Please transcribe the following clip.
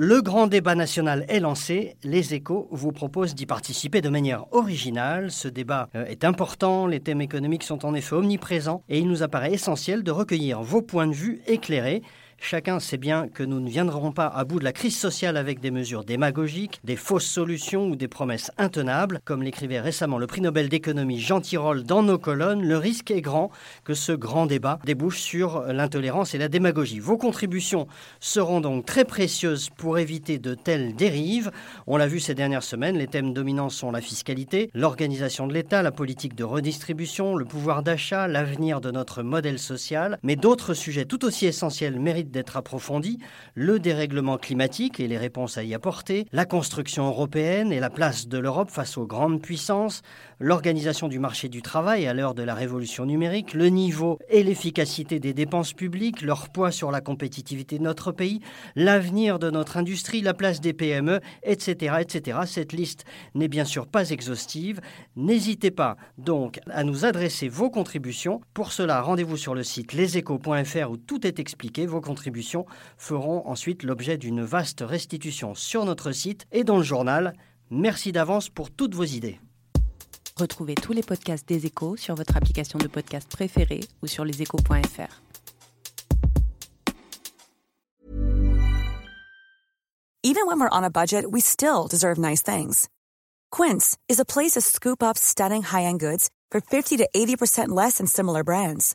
Le grand débat national est lancé. Les échos vous proposent d'y participer de manière originale. Ce débat euh, est important. Les thèmes économiques sont en effet omniprésents et il nous apparaît essentiel de recueillir vos points de vue éclairés. Chacun sait bien que nous ne viendrons pas à bout de la crise sociale avec des mesures démagogiques, des fausses solutions ou des promesses intenables. Comme l'écrivait récemment le prix Nobel d'économie Jean Tirole dans nos colonnes, le risque est grand que ce grand débat débouche sur l'intolérance et la démagogie. Vos contributions seront donc très précieuses pour éviter de telles dérives. On l'a vu ces dernières semaines, les thèmes dominants sont la fiscalité, l'organisation de l'État, la politique de redistribution, le pouvoir d'achat, l'avenir de notre modèle social. Mais d'autres sujets tout aussi essentiels méritent d'être approfondie, le dérèglement climatique et les réponses à y apporter, la construction européenne et la place de l'Europe face aux grandes puissances, l'organisation du marché du travail à l'heure de la révolution numérique, le niveau et l'efficacité des dépenses publiques, leur poids sur la compétitivité de notre pays, l'avenir de notre industrie, la place des PME, etc. etc. Cette liste n'est bien sûr pas exhaustive. N'hésitez pas donc à nous adresser vos contributions. Pour cela, rendez-vous sur le site leséchos.fr où tout est expliqué. Vos contributions feront ensuite l'objet d'une vaste restitution sur notre site et dans le journal. Merci d'avance pour toutes vos idées. Retrouvez tous les podcasts des échos sur votre application de podcast préférée ou sur leséchos.fr. Even when we're on a budget, we still deserve nice things. Quince is a place to scoop up stunning high-end goods for 50 to 80% less than similar brands.